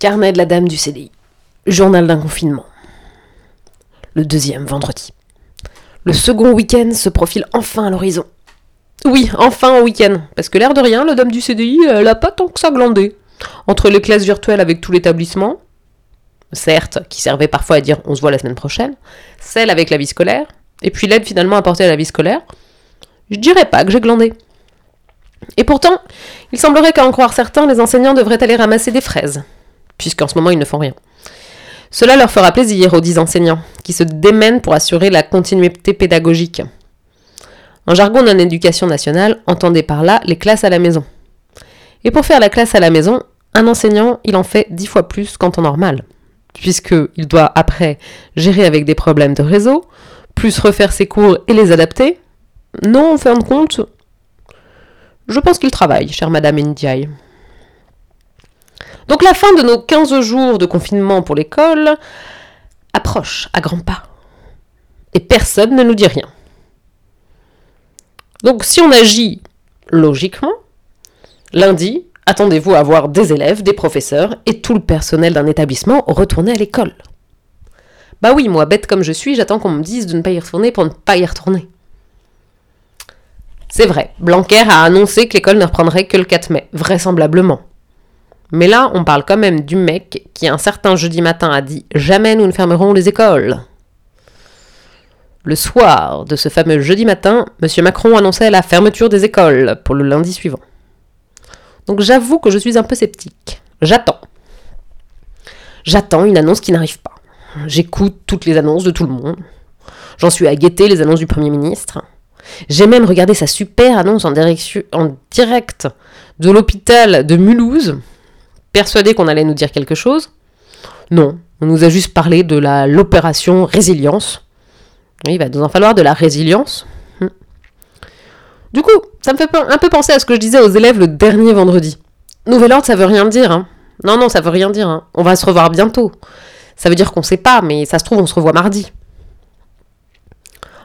Carnet de la dame du CDI. Journal d'un confinement. Le deuxième vendredi. Le second week-end se profile enfin à l'horizon. Oui, enfin au week-end. Parce que l'air de rien, la dame du CDI, elle a pas tant que ça glandé. Entre les classes virtuelles avec tout l'établissement, certes, qui servait parfois à dire on se voit la semaine prochaine, celle avec la vie scolaire, et puis l'aide finalement apportée à la vie scolaire, je dirais pas que j'ai glandé. Et pourtant, il semblerait qu'à en croire certains, les enseignants devraient aller ramasser des fraises puisqu'en ce moment ils ne font rien. Cela leur fera plaisir aux dix enseignants, qui se démènent pour assurer la continuité pédagogique. En jargon d'un éducation nationale, entendez par là les classes à la maison. Et pour faire la classe à la maison, un enseignant, il en fait dix fois plus qu'en temps normal, puisqu'il doit après gérer avec des problèmes de réseau, plus refaire ses cours et les adapter. Non, en fin de compte, je pense qu'il travaille, chère Madame Ndiaye. Donc la fin de nos 15 jours de confinement pour l'école approche à grands pas. Et personne ne nous dit rien. Donc si on agit logiquement, lundi, attendez-vous à voir des élèves, des professeurs et tout le personnel d'un établissement retourner à l'école. Bah oui, moi, bête comme je suis, j'attends qu'on me dise de ne pas y retourner pour ne pas y retourner. C'est vrai, Blanquer a annoncé que l'école ne reprendrait que le 4 mai, vraisemblablement. Mais là, on parle quand même du mec qui un certain jeudi matin a dit Jamais nous ne fermerons les écoles. Le soir de ce fameux jeudi matin, M. Macron annonçait la fermeture des écoles pour le lundi suivant. Donc j'avoue que je suis un peu sceptique. J'attends. J'attends une annonce qui n'arrive pas. J'écoute toutes les annonces de tout le monde. J'en suis à guetter les annonces du Premier ministre. J'ai même regardé sa super annonce en, en direct de l'hôpital de Mulhouse persuadé qu'on allait nous dire quelque chose. Non, on nous a juste parlé de l'opération résilience. il va nous en falloir de la résilience. Hmm. Du coup, ça me fait un peu penser à ce que je disais aux élèves le dernier vendredi. Nouvel ordre, ça veut rien dire. Hein. Non, non, ça veut rien dire. Hein. On va se revoir bientôt. Ça veut dire qu'on sait pas, mais ça se trouve, on se revoit mardi.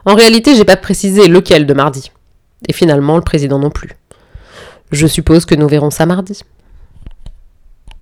En réalité, j'ai pas précisé lequel de mardi. Et finalement, le président non plus. Je suppose que nous verrons ça mardi.